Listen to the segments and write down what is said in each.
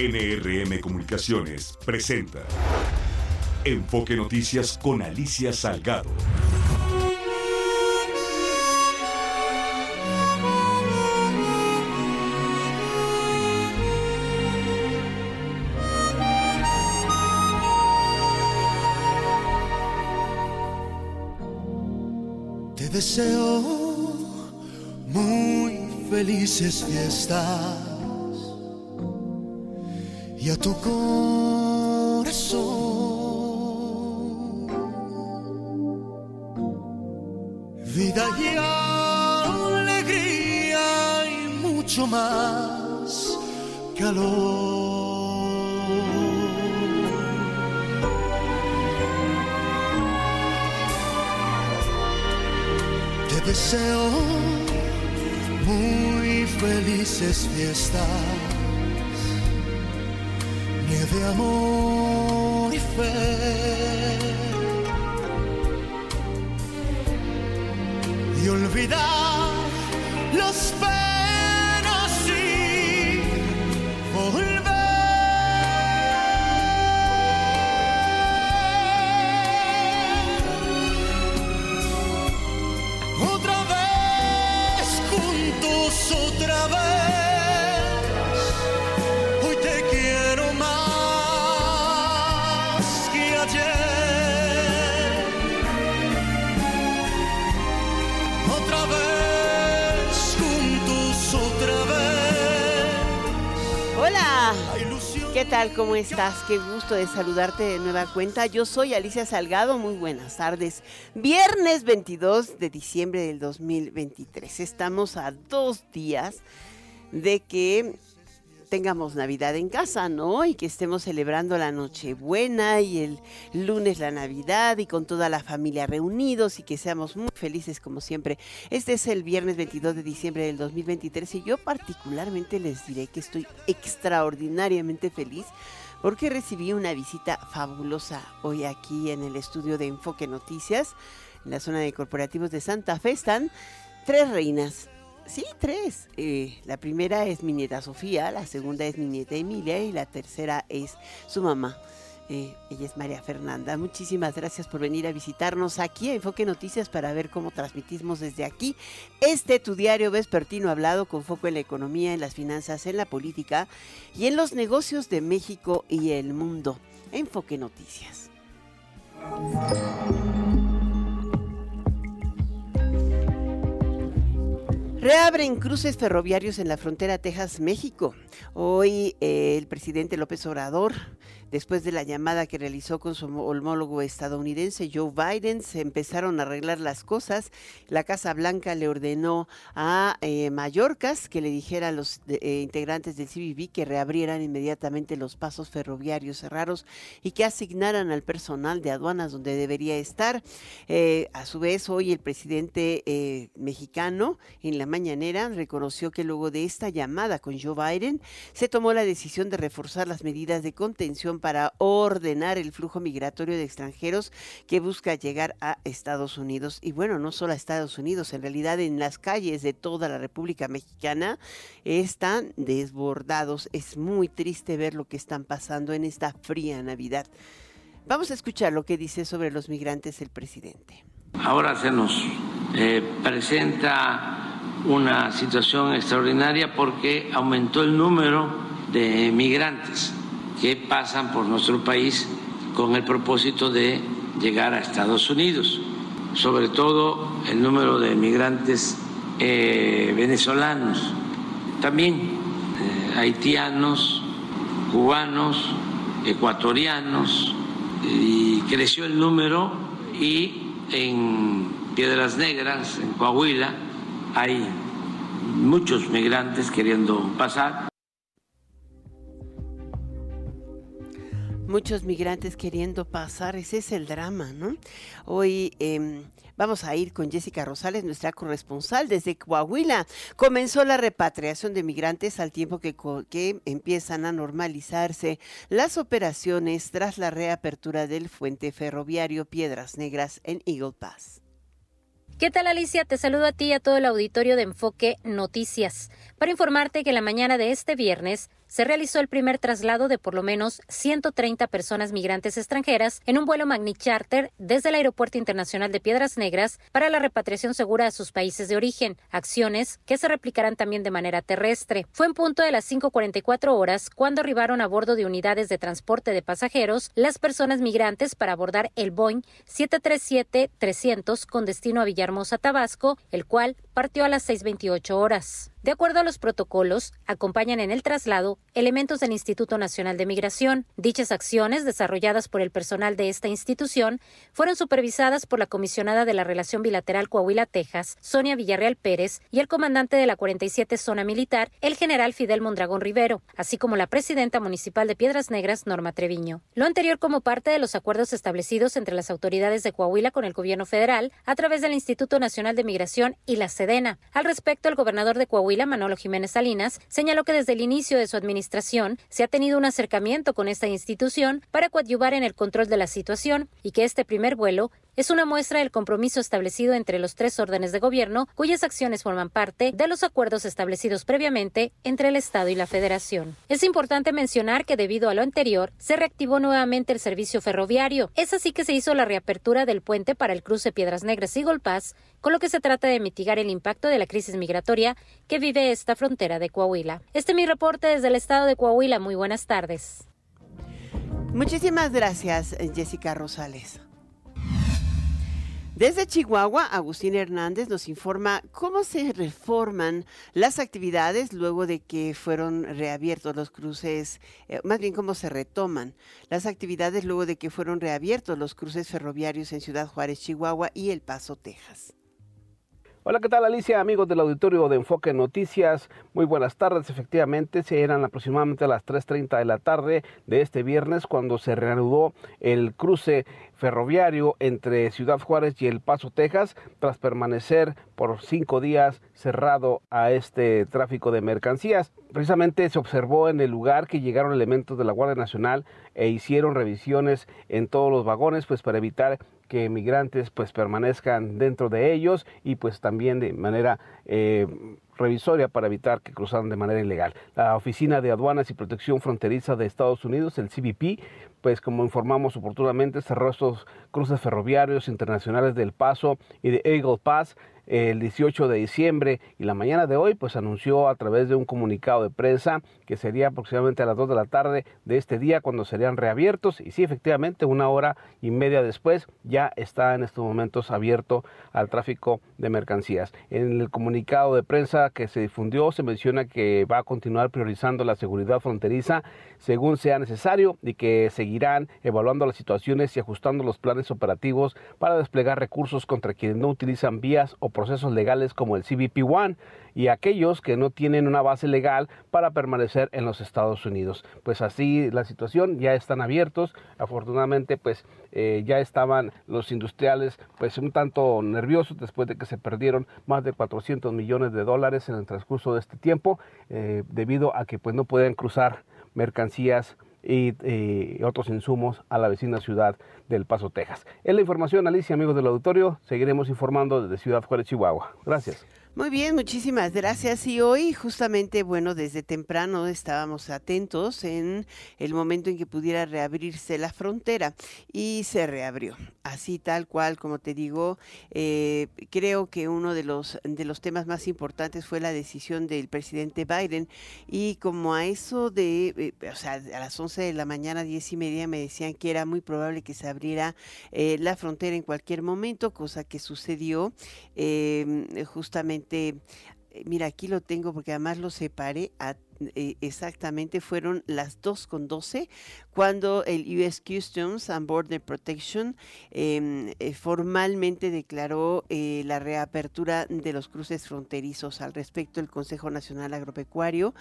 NRM Comunicaciones presenta Enfoque Noticias con Alicia Salgado. Te deseo muy felices fiestas y a tu corazón. Vida y alegría y mucho más calor. Te deseo muy felices fiestas de amor y fe. Y olvidar los tal? ¿Cómo estás? Qué gusto de saludarte de nueva cuenta. Yo soy Alicia Salgado. Muy buenas tardes. Viernes 22 de diciembre del 2023. Estamos a dos días de que tengamos Navidad en casa, ¿no? Y que estemos celebrando la Nochebuena y el lunes la Navidad y con toda la familia reunidos y que seamos muy felices como siempre. Este es el viernes 22 de diciembre del 2023 y yo particularmente les diré que estoy extraordinariamente feliz porque recibí una visita fabulosa hoy aquí en el estudio de Enfoque Noticias, en la zona de corporativos de Santa Fe. Están tres reinas Sí, tres. Eh, la primera es mi nieta Sofía, la segunda es mi nieta Emilia y la tercera es su mamá. Eh, ella es María Fernanda. Muchísimas gracias por venir a visitarnos aquí a Enfoque Noticias para ver cómo transmitimos desde aquí este tu diario vespertino hablado con foco en la economía, en las finanzas, en la política y en los negocios de México y el mundo. Enfoque Noticias. Reabren cruces ferroviarios en la frontera Texas-México. Hoy eh, el presidente López Obrador Después de la llamada que realizó con su homólogo estadounidense Joe Biden, se empezaron a arreglar las cosas. La Casa Blanca le ordenó a eh, Mallorcas que le dijera a los eh, integrantes del CBB que reabrieran inmediatamente los pasos ferroviarios cerrados y que asignaran al personal de aduanas donde debería estar. Eh, a su vez, hoy el presidente mexicano en la mañanera reconoció que luego de esta llamada con Joe Biden se tomó la decisión de reforzar las medidas de contención para ordenar el flujo migratorio de extranjeros que busca llegar a Estados Unidos. Y bueno, no solo a Estados Unidos, en realidad en las calles de toda la República Mexicana están desbordados. Es muy triste ver lo que están pasando en esta fría Navidad. Vamos a escuchar lo que dice sobre los migrantes el presidente. Ahora se nos eh, presenta una situación extraordinaria porque aumentó el número de migrantes que pasan por nuestro país con el propósito de llegar a Estados Unidos, sobre todo el número de migrantes eh, venezolanos, también eh, haitianos, cubanos, ecuatorianos, y creció el número y en Piedras Negras, en Coahuila, hay muchos migrantes queriendo pasar. Muchos migrantes queriendo pasar, ese es el drama, ¿no? Hoy em, vamos a ir con Jessica Rosales, nuestra corresponsal desde Coahuila. Comenzó la repatriación de migrantes al tiempo que, que empiezan a normalizarse las operaciones tras la reapertura del fuente ferroviario Piedras Negras en Eagle Pass. ¿Qué tal Alicia? Te saludo a ti y a todo el auditorio de Enfoque Noticias para informarte que la mañana de este viernes se realizó el primer traslado de por lo menos 130 personas migrantes extranjeras en un vuelo Magni Charter desde el Aeropuerto Internacional de Piedras Negras para la repatriación segura a sus países de origen, acciones que se replicarán también de manera terrestre. Fue en punto de las 5.44 horas cuando arribaron a bordo de unidades de transporte de pasajeros las personas migrantes para abordar el Boeing 737-300 con destino a Villahermosa, Tabasco, el cual partió a las 6.28 horas. De acuerdo a los protocolos, acompañan en el traslado elementos del Instituto Nacional de Migración. Dichas acciones, desarrolladas por el personal de esta institución, fueron supervisadas por la comisionada de la Relación Bilateral Coahuila-Texas, Sonia Villarreal Pérez, y el comandante de la 47 Zona Militar, el general Fidel Mondragón Rivero, así como la presidenta municipal de Piedras Negras, Norma Treviño. Lo anterior como parte de los acuerdos establecidos entre las autoridades de Coahuila con el gobierno federal a través del Instituto Nacional de Migración y la Sedena. Al respecto, el gobernador de Coahuila Manolo Jiménez Salinas, señaló que desde el inicio de su administración se ha tenido un acercamiento con esta institución para coadyuvar en el control de la situación y que este primer vuelo es una muestra del compromiso establecido entre los tres órdenes de gobierno, cuyas acciones forman parte de los acuerdos establecidos previamente entre el Estado y la Federación. Es importante mencionar que debido a lo anterior, se reactivó nuevamente el servicio ferroviario. Es así que se hizo la reapertura del puente para el cruce Piedras Negras y Golpaz, con lo que se trata de mitigar el impacto de la crisis migratoria que vive esta frontera de Coahuila. Este es mi reporte desde el estado de Coahuila. Muy buenas tardes. Muchísimas gracias, Jessica Rosales. Desde Chihuahua, Agustín Hernández nos informa cómo se reforman las actividades luego de que fueron reabiertos los cruces, eh, más bien cómo se retoman las actividades luego de que fueron reabiertos los cruces ferroviarios en Ciudad Juárez, Chihuahua y El Paso, Texas. Hola, ¿qué tal Alicia? Amigos del auditorio de Enfoque Noticias, muy buenas tardes. Efectivamente, se eran aproximadamente a las 3.30 de la tarde de este viernes cuando se reanudó el cruce ferroviario entre Ciudad Juárez y El Paso, Texas, tras permanecer por cinco días cerrado a este tráfico de mercancías. Precisamente se observó en el lugar que llegaron elementos de la Guardia Nacional e hicieron revisiones en todos los vagones, pues para evitar que migrantes pues permanezcan dentro de ellos y pues también de manera eh, revisoria para evitar que cruzaran de manera ilegal. La Oficina de Aduanas y Protección Fronteriza de Estados Unidos, el CBP, pues como informamos oportunamente, cerró estos cruces ferroviarios internacionales del Paso y de Eagle Pass el 18 de diciembre y la mañana de hoy pues anunció a través de un comunicado de prensa que sería aproximadamente a las 2 de la tarde de este día cuando serían reabiertos y sí efectivamente una hora y media después ya está en estos momentos abierto al tráfico de mercancías. En el comunicado de prensa que se difundió se menciona que va a continuar priorizando la seguridad fronteriza según sea necesario y que seguirán evaluando las situaciones y ajustando los planes operativos para desplegar recursos contra quienes no utilizan vías o procesos legales como el CBP One y aquellos que no tienen una base legal para permanecer en los Estados Unidos. Pues así la situación, ya están abiertos. Afortunadamente, pues eh, ya estaban los industriales pues un tanto nerviosos después de que se perdieron más de 400 millones de dólares en el transcurso de este tiempo eh, debido a que pues no pueden cruzar mercancías y, otros insumos a la vecina ciudad del Paso, Texas. Es la información, Alicia, amigos del auditorio. Seguiremos informando desde Ciudad Juárez, Chihuahua. Gracias. Muy bien, muchísimas gracias. Y hoy justamente, bueno, desde temprano estábamos atentos en el momento en que pudiera reabrirse la frontera y se reabrió. Así tal cual, como te digo, eh, creo que uno de los, de los temas más importantes fue la decisión del presidente Biden y como a eso de, eh, o sea, a las 11 de la mañana, 10 y media, me decían que era muy probable que se abriera eh, la frontera en cualquier momento, cosa que sucedió justamente eh, mira, aquí lo tengo porque además lo separé a eh, exactamente fueron las 2 con 12 cuando el US Customs and Border Protection em, eh, formalmente declaró eh, la reapertura de los cruces fronterizos. Al respecto, el Consejo Nacional Agropecuario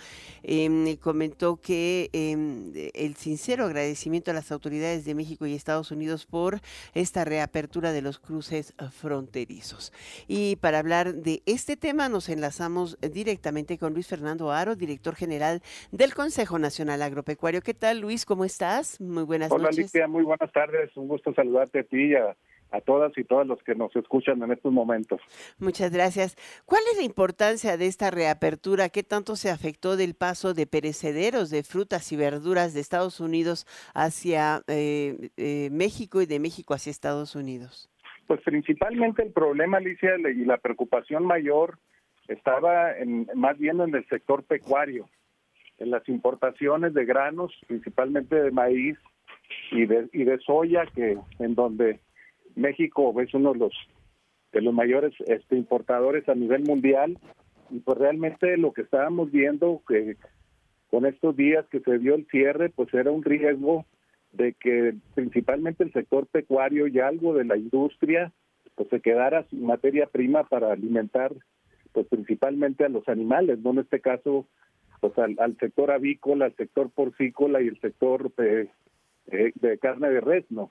em, comentó que em, el sincero agradecimiento a las autoridades de México y Estados Unidos por esta reapertura de los cruces fronterizos. Y para hablar de este tema nos enlazamos directamente con Luis Fernando Aro, director general general del Consejo Nacional Agropecuario. ¿Qué tal, Luis? ¿Cómo estás? Muy buenas noches. Hola, Alicia. Muy buenas tardes. Un gusto saludarte a ti y a, a todas y todos los que nos escuchan en estos momentos. Muchas gracias. ¿Cuál es la importancia de esta reapertura? ¿Qué tanto se afectó del paso de perecederos de frutas y verduras de Estados Unidos hacia eh, eh, México y de México hacia Estados Unidos? Pues principalmente el problema, Alicia, y la preocupación mayor estaba en, más bien en el sector pecuario, en las importaciones de granos, principalmente de maíz y de, y de soya, que en donde México es uno de los de los mayores este, importadores a nivel mundial. Y pues realmente lo que estábamos viendo que con estos días que se dio el cierre pues era un riesgo de que principalmente el sector pecuario y algo de la industria pues se quedara sin materia prima para alimentar pues principalmente a los animales, no en este caso pues al, sector avícola, al sector porcícola y el sector de, de carne de res, ¿no?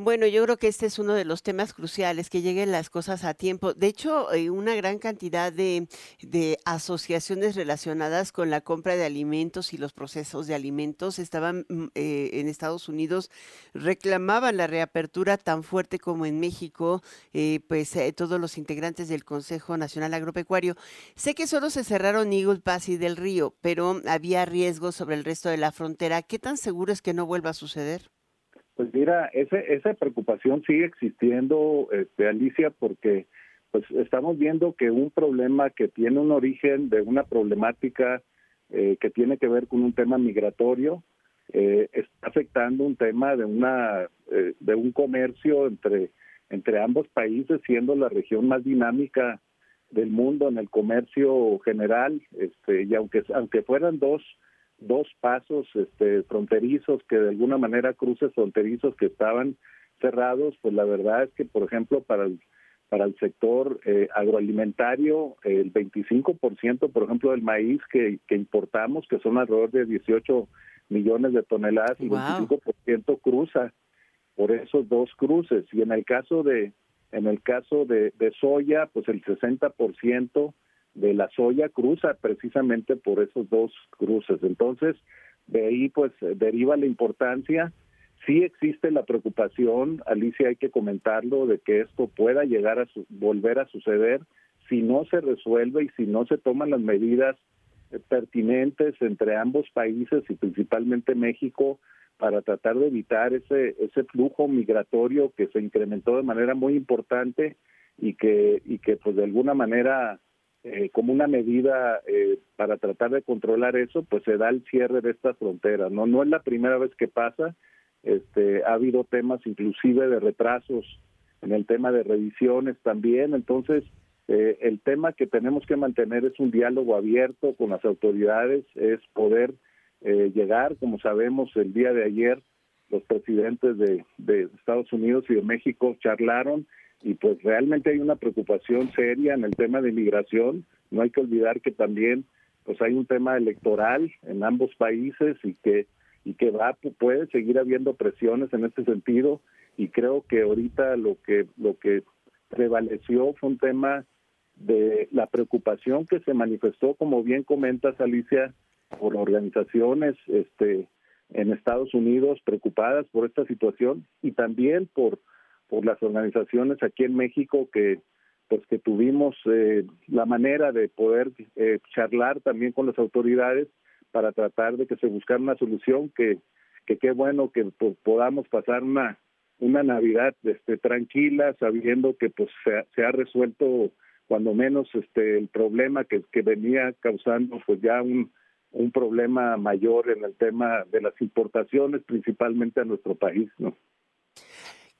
Bueno, yo creo que este es uno de los temas cruciales, que lleguen las cosas a tiempo. De hecho, eh, una gran cantidad de, asociaciones relacionadas con la compra de alimentos y los procesos de alimentos estaban mm, eh, en Estados Unidos, reclamaban la reapertura tan fuerte como en México, eh, pues todos los integrantes del Consejo Nacional Agropecuario. Sé que solo se cerraron Eagle Pass y del Río, pero había riesgos sobre el resto de la frontera. ¿Qué tan seguro es que no vuelva a suceder? Pues mira, ese, esa preocupación sigue existiendo, este, Alicia, porque pues estamos viendo que un problema que tiene un origen de una problemática eh, que tiene que ver con un tema migratorio eh, está afectando un tema de una eh, de un comercio entre entre ambos países, siendo la región más dinámica del mundo en el comercio general, este, y aunque aunque fueran dos dos pasos este, fronterizos que de alguna manera cruces fronterizos que estaban cerrados, pues la verdad es que, por ejemplo, para el, para el sector eh, agroalimentario, el 25%, por ejemplo, del maíz que, que importamos, que son alrededor de 18 millones de toneladas, el 25% cruza por esos dos cruces. Y en el caso de en el caso de, de soya, pues el 60% de la soya cruza precisamente por esos dos cruces. Entonces, de ahí pues deriva la importancia. Sí existe la preocupación, Alicia, hay que comentarlo, de que esto pueda llegar a volver a suceder si no se resuelve y si no se toman las medidas eh, pertinentes entre ambos países y principalmente México para tratar de evitar ese ese flujo migratorio que se incrementó de manera muy importante y que y que pues de alguna manera eh, como una medida eh, para tratar de controlar eso, pues se da el cierre de esta frontera. No, no es la primera vez que pasa. Este, ha habido temas inclusive de retrasos en el tema de revisiones también. Entonces, eh, el tema que tenemos que mantener es un diálogo abierto con las autoridades, es poder llegar, como sabemos, el día de ayer los presidentes de, de Estados Unidos y de México charlaron y pues realmente hay una preocupación seria en el tema de inmigración. No hay que olvidar que también pues hay un tema electoral en ambos países y que y que va puede seguir habiendo presiones en este sentido y creo que ahorita lo que lo que prevaleció fue un tema de la preocupación que se manifestó como bien comentas Alicia por organizaciones este en Estados Unidos preocupadas por esta situación y también por por las organizaciones aquí en México que pues que tuvimos eh, la manera de poder eh, charlar también con las autoridades para tratar de que se buscara una solución que que qué bueno que podamos pasar una una Navidad este tranquila sabiendo que pues se, se ha resuelto cuando menos este el problema que, que venía causando pues ya un un problema mayor en el tema de las importaciones principalmente a nuestro país, ¿no?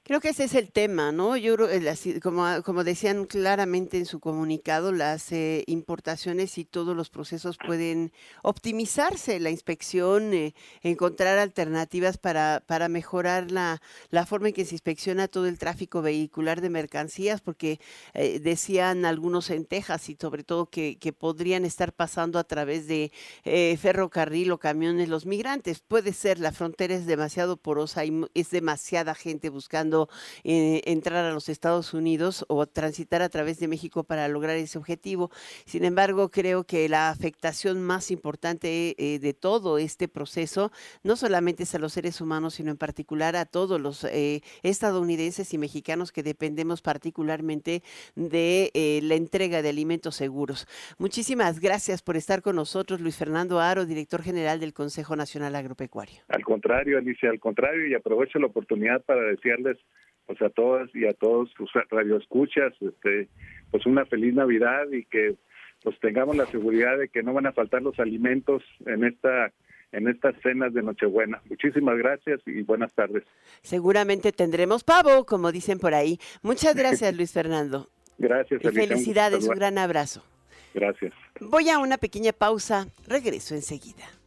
Creo que ese es el tema, ¿no? Yo creo, eh, como, como decían claramente en su comunicado, las eh, importaciones y todos los procesos pueden optimizarse, la inspección, eh, encontrar alternativas para, para mejorar la, la, forma en que se inspecciona todo el tráfico vehicular de mercancías, porque decían algunos en Texas y sobre todo que, que podrían estar pasando a través de ferrocarril o camiones los migrantes. Puede ser, la frontera es demasiado porosa y es demasiada gente buscando buscando eh, entrar a los Estados Unidos o transitar a través de México para lograr ese objetivo. Sin embargo, creo que la afectación más importante eh, de todo este proceso no solamente es a los seres humanos, sino en particular a todos los eh, estadounidenses y mexicanos que dependemos particularmente de la entrega de alimentos seguros. Muchísimas gracias por estar con nosotros, Luis Fernando Aro, director general del Consejo Nacional Agropecuario. Al contrario, Alicia, al contrario, y aprovecho la oportunidad para decirles pues a todas y a todos sus radioescuchas, este, pues una feliz Navidad y que pues tengamos la seguridad de que no van a faltar los alimentos en esta en estas cenas de Nochebuena. Muchísimas gracias y buenas tardes. Seguramente tendremos pavo, como dicen por ahí. Muchas gracias, Luis Fernando. Gracias. Y felicidades, un gran abrazo. Gracias. Voy a una pequeña pausa. Regreso enseguida.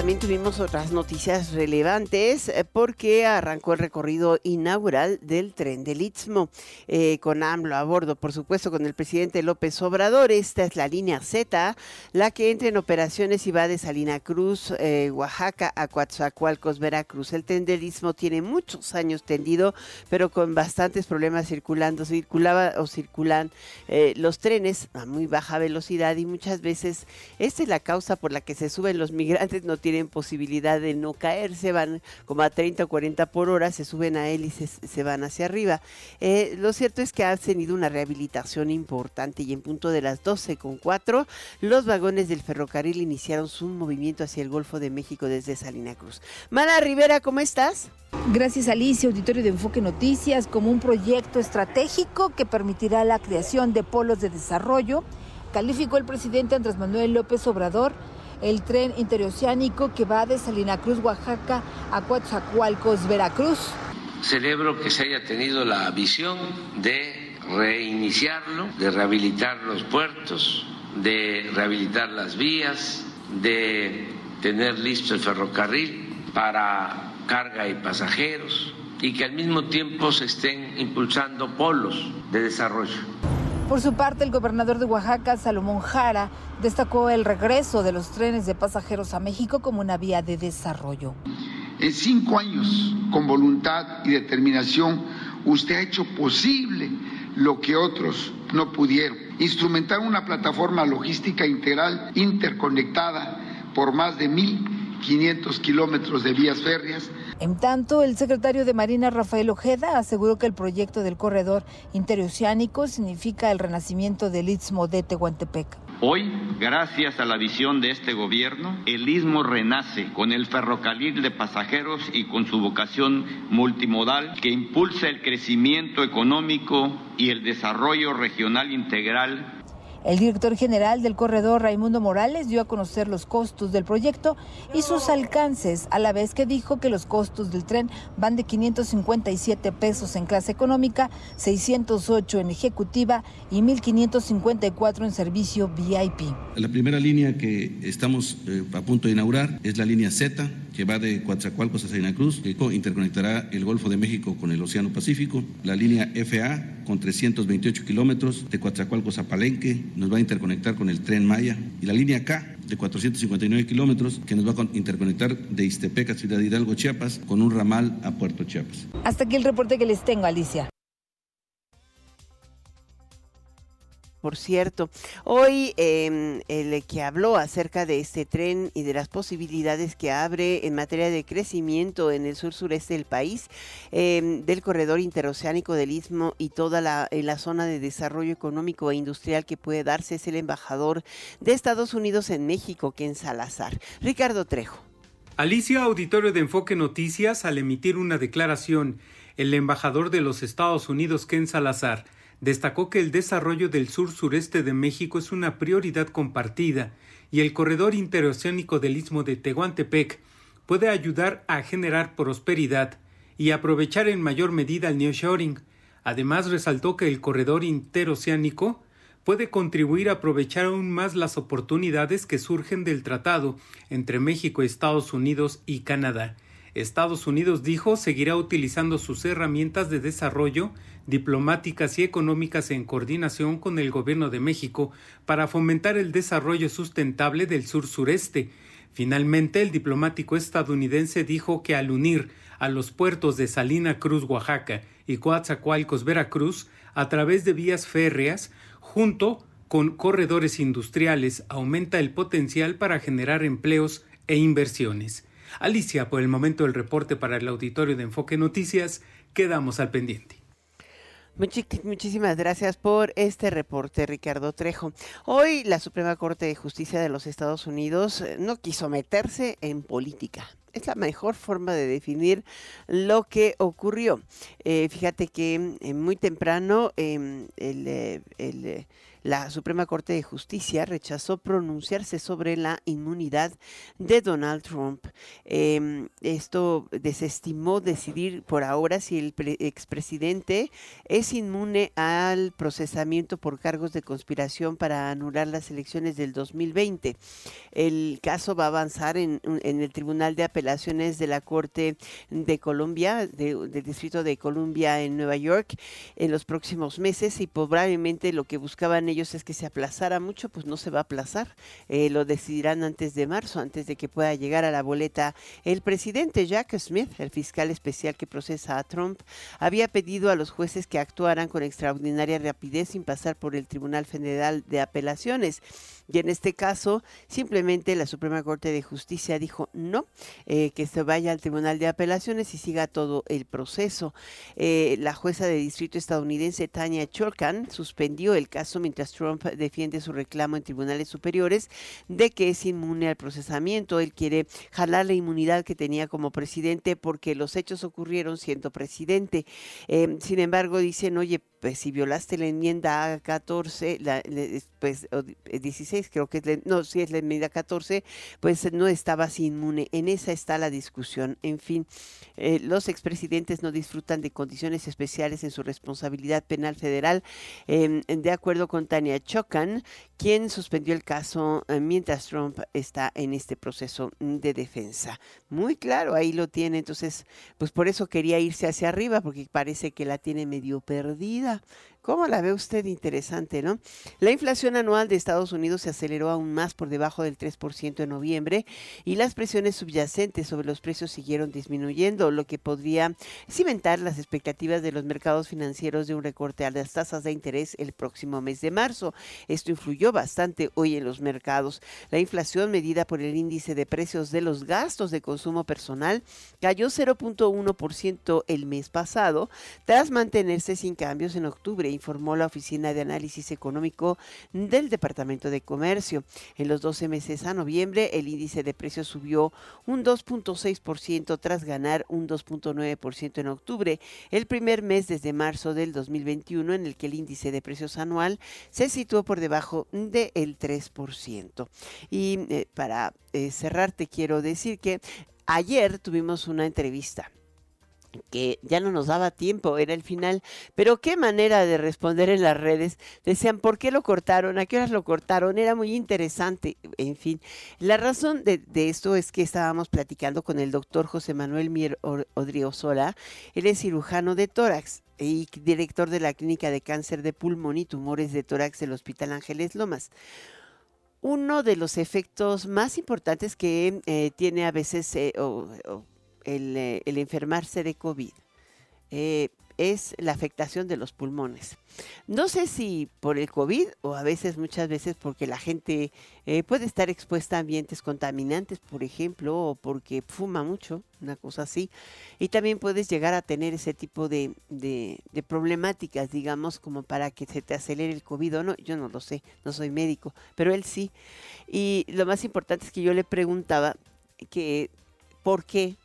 También tuvimos otras noticias relevantes eh, porque arrancó el recorrido inaugural del tren del Istmo eh, con AMLO a bordo, por supuesto, con el presidente López Obrador. Esta es la línea Z, la que entra en operaciones y va de Salina Cruz, eh, Oaxaca, a Coatzacoalcos, Veracruz. El tren del Istmo tiene muchos años tendido, pero con bastantes problemas circulando. Circulaba o circulan los trenes a muy baja velocidad y muchas veces esta es la causa por la que se suben los migrantes posibilidad de no caerse, van como a 30 o 40 por hora, se suben a él y se, van hacia arriba. Eh, lo cierto es que ha tenido una rehabilitación importante y en punto de las 12 con 4, los vagones del ferrocarril iniciaron su movimiento hacia el Golfo de México desde Salina Cruz. Mara Rivera, ¿cómo estás? Gracias Alicia, Auditorio de Enfoque Noticias, como un proyecto estratégico que permitirá la creación de polos de desarrollo, calificó el presidente Andrés Manuel López Obrador el tren interoceánico que va de Salina Cruz, Oaxaca, a Coatzacoalcos, Veracruz. Celebro que se haya tenido la visión de reiniciarlo, de rehabilitar los puertos, de rehabilitar las vías, de tener listo el ferrocarril para carga y pasajeros y que al mismo tiempo se estén impulsando polos de desarrollo. Por su parte, el gobernador de Oaxaca, Salomón Jara, destacó el regreso de los trenes de pasajeros a México como una vía de desarrollo. En cinco años, con voluntad y determinación, usted ha hecho posible lo que otros no pudieron. Instrumentar una plataforma logística integral interconectada por más de 1.500 kilómetros de vías férreas en tanto, el secretario de Marina, Rafael Ojeda, aseguró que el proyecto del corredor interoceánico significa el renacimiento del Istmo de Tehuantepec. Hoy, gracias a la visión de este gobierno, el Istmo renace con el ferrocarril de pasajeros y con su vocación multimodal que impulsa el crecimiento económico y el desarrollo regional integral el director general del corredor, Raimundo Morales, dio a conocer los costos del proyecto y sus alcances, a la vez que dijo que los costos del tren van de 557 pesos en clase económica, 608 en ejecutiva y 1.554 en servicio VIP. La primera línea que estamos eh, a punto de inaugurar es la línea Z, que va de Coatzacoalcos a Salina Cruz, que interconectará el Golfo de México con el Océano Pacífico. La línea FA, con 328 kilómetros, de Coatzacoalcos a Palenque, nos va a interconectar con el tren Maya. Y la línea K, de 459 kilómetros, que nos va a interconectar de Iztepec a Ciudad Hidalgo, Chiapas, con un ramal a Puerto Chiapas. Hasta aquí el reporte que les tengo, Alicia. Por cierto, hoy em, el que habló acerca de este tren y de las posibilidades que abre en materia de crecimiento en el sur sureste del país, em, del corredor interoceánico del Istmo y toda la, la zona de desarrollo económico e industrial que puede darse es el embajador de Estados Unidos en México, Ken Salazar. Ricardo Trejo. Alicia Auditorio de Enfoque Noticias, al emitir una declaración, el embajador de los Estados Unidos, Ken Salazar, Destacó que el desarrollo del sur sureste de México es una prioridad compartida y el corredor interoceánico del istmo de Tehuantepec puede ayudar a generar prosperidad y aprovechar en mayor medida el nearshoring. Además, resaltó que el corredor interoceánico puede contribuir a aprovechar aún más las oportunidades que surgen del tratado entre México, Estados Unidos y Canadá. Estados Unidos dijo seguirá utilizando sus herramientas de desarrollo diplomáticas y económicas en coordinación con el gobierno de México para fomentar el desarrollo sustentable del sur sureste. Finalmente, el diplomático estadounidense dijo que al unir a los puertos de Salina Cruz, Oaxaca y Coatzacoalcos, Veracruz, a través de vías férreas, junto con corredores industriales, aumenta el potencial para generar empleos e inversiones. Alicia, por el momento el reporte para el auditorio de Enfoque Noticias, quedamos al pendiente. Muchísimas gracias por este reporte, Ricardo Trejo. Hoy la Suprema Corte de Justicia de los Estados Unidos eh, no quiso meterse en política. Es la mejor forma de definir lo que ocurrió. Eh, fíjate que eh, muy temprano em, el la Suprema Corte de Justicia rechazó pronunciarse sobre la inmunidad de Donald Trump. Em, esto desestimó decidir por ahora si el expresidente es inmune al procesamiento por cargos de conspiración para anular las elecciones del 2020. El caso va a avanzar en, el Tribunal de Apelaciones de la Corte de Columbia, del Distrito de Columbia en Nueva York, en los próximos meses y probablemente lo que buscaban ellos es que se aplazara mucho, pues no se va a aplazar. Eh, lo decidirán antes de marzo, antes de que pueda llegar a la boleta. El presidente Jack Smith, el fiscal especial que procesa a Trump, había pedido a los jueces que actuaran con extraordinaria rapidez sin pasar por el Tribunal Federal de Apelaciones. Y en este caso, simplemente la Suprema Corte de Justicia dijo no, eh, que se vaya al Tribunal de Apelaciones y siga todo el proceso. Eh, la jueza de distrito estadounidense Tanya Chorkan suspendió el caso mientras Trump defiende su reclamo en tribunales superiores de que es inmune al procesamiento. Él quiere jalar la inmunidad que tenía como presidente porque los hechos ocurrieron siendo presidente. Eh, sin embargo, dicen, oye, pues si violaste la enmienda 14, la, pues 16 creo que es, no, si es la enmienda 14, pues no estabas inmune. En esa está la discusión. En fin, eh, los expresidentes no disfrutan de condiciones especiales en su responsabilidad penal federal, em, de acuerdo con Tania Chocan, quien suspendió el caso eh, mientras Trump está en este proceso de defensa. Muy claro, ahí lo tiene. Entonces, pues por eso quería irse hacia arriba, porque parece que la tiene medio perdida. ¿Cómo la ve usted interesante, no? La inflación anual de Estados Unidos se aceleró aún más por debajo del 3% en noviembre y las presiones subyacentes sobre los precios siguieron disminuyendo, lo que podría cimentar las expectativas de los mercados financieros de un recorte a las tasas de interés el próximo mes de marzo. Esto influyó bastante hoy en los mercados. La inflación medida por el índice de precios de los gastos de consumo personal cayó 0.1% el mes pasado tras mantenerse sin cambios en octubre informó la Oficina de Análisis Económico del Departamento de Comercio. En los 12 meses a noviembre, el índice de precios subió un 2.6% tras ganar un 2.9% en octubre, el primer mes desde marzo del 2021 en el que el índice de precios anual se situó por debajo del 3%. Y eh, para eh, cerrar, te quiero decir que ayer tuvimos una entrevista que ya no nos daba tiempo, era el final, pero qué manera de responder en las redes. Decían, ¿por qué lo cortaron? ¿A qué horas lo cortaron? Era muy interesante. En fin, la razón de, esto es que estábamos platicando con el doctor José Manuel Mier Odriozola. Él es cirujano de tórax y director de la Clínica de Cáncer de Pulmón y Tumores de Tórax del Hospital Ángeles Lomas uno de los efectos más importantes que eh, tiene a veces eh, el, enfermarse de COVID eh, es la afectación de los pulmones. No sé si por el COVID o a veces, muchas veces, porque la gente eh, puede estar expuesta a ambientes contaminantes, por ejemplo, o porque fuma mucho, una cosa así. Y también puedes llegar a tener ese tipo de, de, de problemáticas, digamos, como para que se te acelere el COVID o no. Yo no lo sé, no soy médico, pero él sí. Y lo más importante es que yo le preguntaba que por qué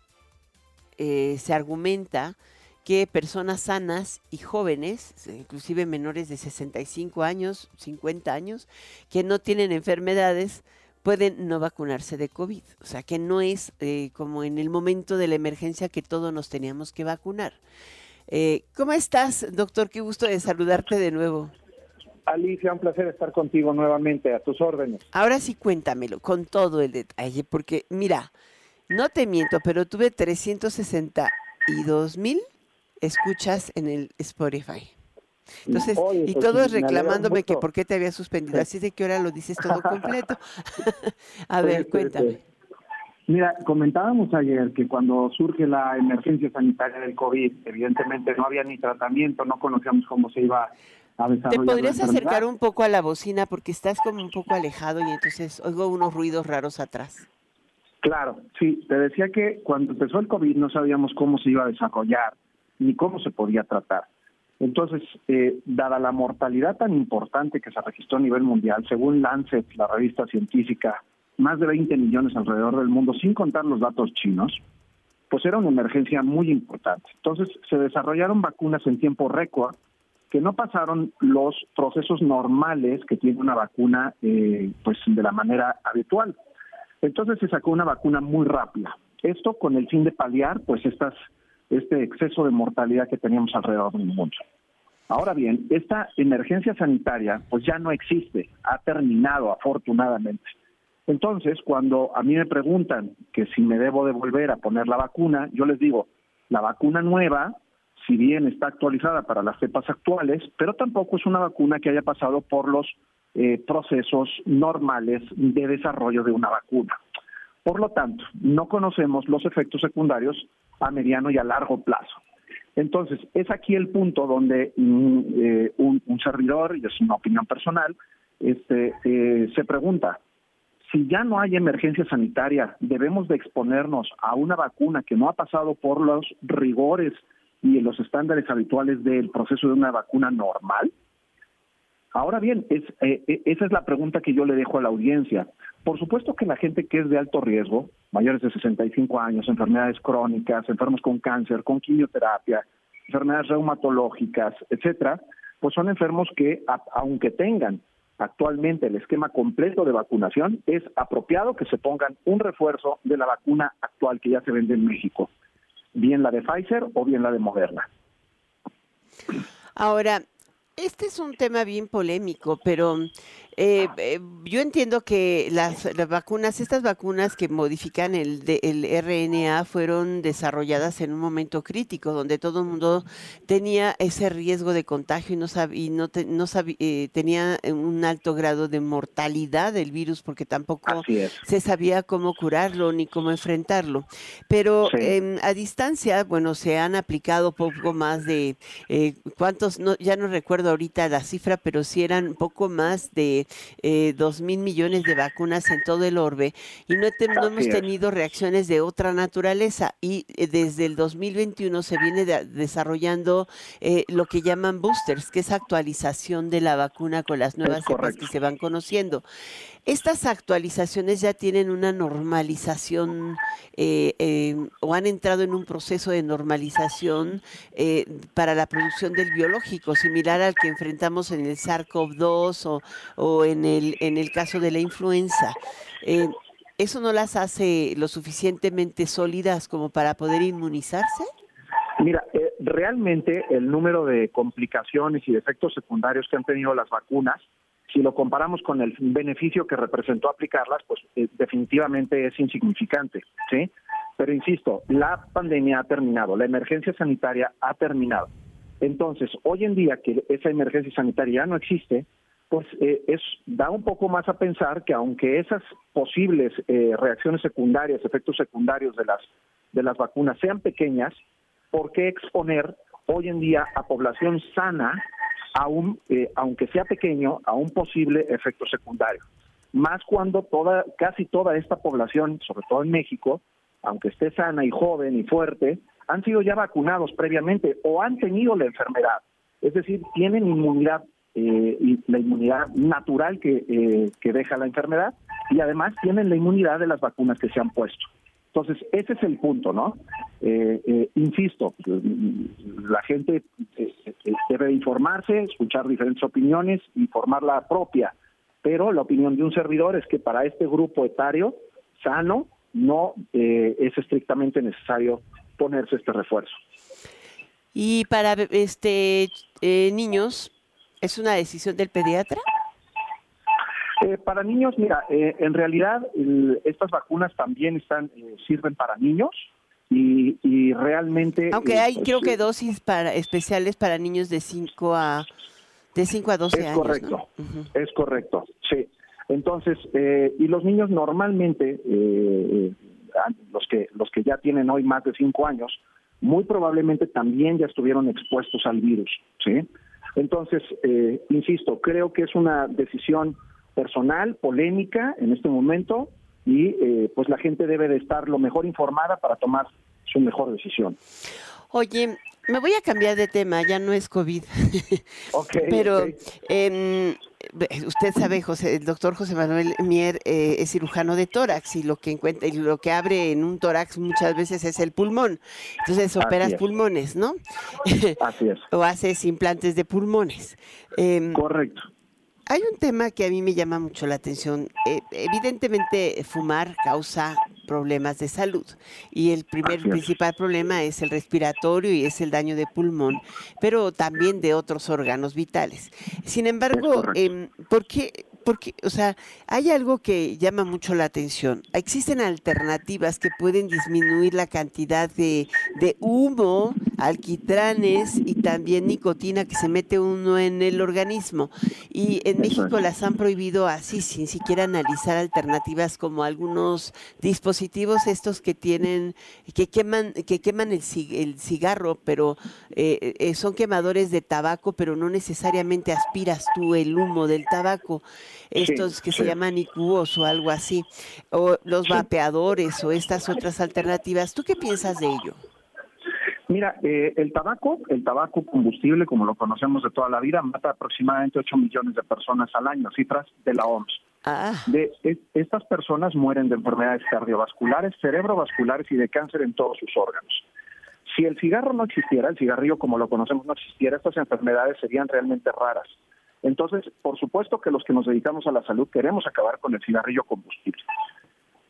eh, se argumenta que personas sanas y jóvenes, inclusive menores de 65 años, 50 años, que no tienen enfermedades, pueden no vacunarse de COVID. O sea, que no es eh, como en el momento de la emergencia que todos nos teníamos que vacunar. Eh, ¿Cómo estás, doctor? Qué gusto de saludarte de nuevo. Alicia, un placer estar contigo nuevamente, a tus órdenes. Ahora sí cuéntamelo con todo el detalle, porque mira, no te miento, pero tuve 362 mil escuchas en el Spotify. Entonces, y pues, todos reclamándome que por qué te había suspendido, así de que ahora lo dices todo completo. a ver, cuéntame. Mira, comentábamos ayer que cuando surge la emergencia sanitaria del COVID, evidentemente no había ni tratamiento, no conocíamos cómo se iba a desarrollar. ¿Te podrías acercar un poco a la bocina porque estás como un poco alejado y entonces oigo unos ruidos raros atrás? Claro, sí, te decía que cuando empezó el COVID no sabíamos cómo se iba a desarrollar ni cómo se podía tratar. Entonces, eh, dada la mortalidad tan importante que se registró a nivel mundial, según Lancet, la revista científica, más de 20 millones alrededor del mundo, sin contar los datos chinos, pues era una emergencia muy importante. Entonces, se desarrollaron vacunas en tiempo récord que no pasaron los procesos normales que tiene una vacuna eh, pues de la manera habitual. Entonces se sacó una vacuna muy rápida. Esto con el fin de paliar pues estas este exceso de mortalidad que teníamos alrededor del mundo. Ahora bien, esta emergencia sanitaria pues ya no existe, ha terminado afortunadamente. Entonces, cuando a mí me preguntan que si me debo de volver a poner la vacuna, yo les digo, la vacuna nueva, si bien está actualizada para las cepas actuales, pero tampoco es una vacuna que haya pasado por los eh, procesos normales de desarrollo de una vacuna. Por lo tanto, no conocemos los efectos secundarios a mediano y a largo plazo. Entonces, es aquí el punto donde mm, eh, un, servidor, y es una opinión personal, este, eh, se pregunta, si ya no hay emergencia sanitaria, debemos de exponernos a una vacuna que no ha pasado por los rigores y los estándares habituales del proceso de una vacuna normal. Ahora bien, es, eh, esa es la pregunta que yo le dejo a la audiencia. Por supuesto que la gente que es de alto riesgo, mayores de 65 años, enfermedades crónicas, enfermos con cáncer, con quimioterapia, enfermedades reumatológicas, etcétera, pues son enfermos que, aunque tengan actualmente el esquema completo de vacunación, es apropiado que se pongan un refuerzo de la vacuna actual que ya se vende en México, bien la de Pfizer o bien la de Moderna. Ahora, este es un tema bien polémico, pero eh, eh, yo entiendo que las, vacunas, estas vacunas que modifican el, el RNA fueron desarrolladas en un momento crítico, donde todo el mundo tenía ese riesgo de contagio y no, y no, no eh, tenía un alto grado de mortalidad del virus porque tampoco se sabía cómo curarlo ni cómo enfrentarlo. Pero em, a distancia, bueno, se han aplicado poco más de, ¿cuántos? No, ya no recuerdo ahorita la cifra, pero sí eran poco más de eh, dos mil millones de vacunas en todo el orbe y no, hemos tenido reacciones de otra naturaleza. Y eh, desde el 2021 se viene desarrollando eh, lo que llaman boosters, que es actualización de la vacuna con las nuevas cepas que se van conociendo. Estas actualizaciones ya tienen una normalización eh, em, o han entrado en un proceso de normalización eh, para la producción del biológico, similar al que enfrentamos en el SARS-CoV-2 o, en, el, en el caso de la influenza. Eh, ¿Eso no las hace lo suficientemente sólidas como para poder inmunizarse? Mira, realmente el número de complicaciones y efectos secundarios que han tenido las vacunas si lo comparamos con el beneficio que representó aplicarlas, pues eh, definitivamente es insignificante, ¿sí? Pero insisto, la pandemia ha terminado, la emergencia sanitaria ha terminado. Entonces, hoy en día que esa emergencia sanitaria ya no existe, pues eh, da un poco más a pensar que aunque esas posibles eh, reacciones secundarias, efectos secundarios de las de las vacunas sean pequeñas, ¿por qué exponer hoy en día a población sana un, eh, aunque sea pequeño, a un posible efecto secundario. Más cuando toda, casi toda esta población, sobre todo en México, aunque esté sana y joven y fuerte, han sido ya vacunados previamente o han tenido la enfermedad. Es decir, tienen inmunidad, eh, la inmunidad natural que, eh, que deja la enfermedad y además tienen la inmunidad de las vacunas que se han puesto. Entonces, ese es el punto, ¿no? Eh, eh, insisto, la gente eh, debe informarse, escuchar diferentes opiniones y formar la propia, pero la opinión de un servidor es que para este grupo etario sano no eh, es estrictamente necesario ponerse este refuerzo. Y para este eh, niños, ¿es una decisión del pediatra? Eh, para niños, mira, eh, en realidad estas vacunas también están sirven para niños y, y realmente... Aunque hay creo que dosis para especiales para niños de 5 a de 5 a 12 es años. Correcto, es correcto, sí. Entonces, y los niños normalmente, los que los que ya tienen hoy más de 5 años, muy probablemente también ya estuvieron expuestos al virus, ¿sí? Entonces, eh, insisto, creo que es una decisión personal, polémica en este momento, y eh, pues la gente debe de estar lo mejor informada para tomar su mejor decisión. Oye, me voy a cambiar de tema, ya no es COVID. Pero em, usted sabe, José, el doctor José Manuel Mier eh, es cirujano de tórax y lo que encuentra y lo que abre en un tórax muchas veces es el pulmón. Entonces operas pulmones, ¿no? Así es. o haces implantes de pulmones. Em, Correcto. Hay un tema que a mí me llama mucho la atención. Eh, evidentemente, fumar causa problemas de salud y el primer principal problema es el respiratorio y es el daño de pulmón, pero también de otros órganos vitales. Sin embargo, eh, ¿por qué porque, o sea, hay algo que llama mucho la atención. Existen alternativas que pueden disminuir la cantidad de, de humo, alquitranes y también nicotina que se mete uno en el organismo. Y en México las han prohibido así, sin siquiera analizar alternativas como algunos dispositivos estos que tienen, que queman, que queman el, el cigarro, pero eh, eh, son quemadores de tabaco, pero no necesariamente aspiras tú el humo del tabaco estos que se llaman IQOS o algo así, o los vapeadores o estas otras alternativas. ¿Tú qué piensas de ello? Mira, eh, el tabaco, el tabaco combustible, como lo conocemos de toda la vida, mata aproximadamente 8 millones de personas al año, cifras de la OMS. Ah. De, estas personas mueren de enfermedades cardiovasculares, cerebrovasculares y de cáncer en todos sus órganos. Si el cigarro no existiera, el cigarrillo como lo conocemos no existiera, estas enfermedades serían realmente raras. Entonces, por supuesto que los que nos dedicamos a la salud queremos acabar con el cigarrillo combustible.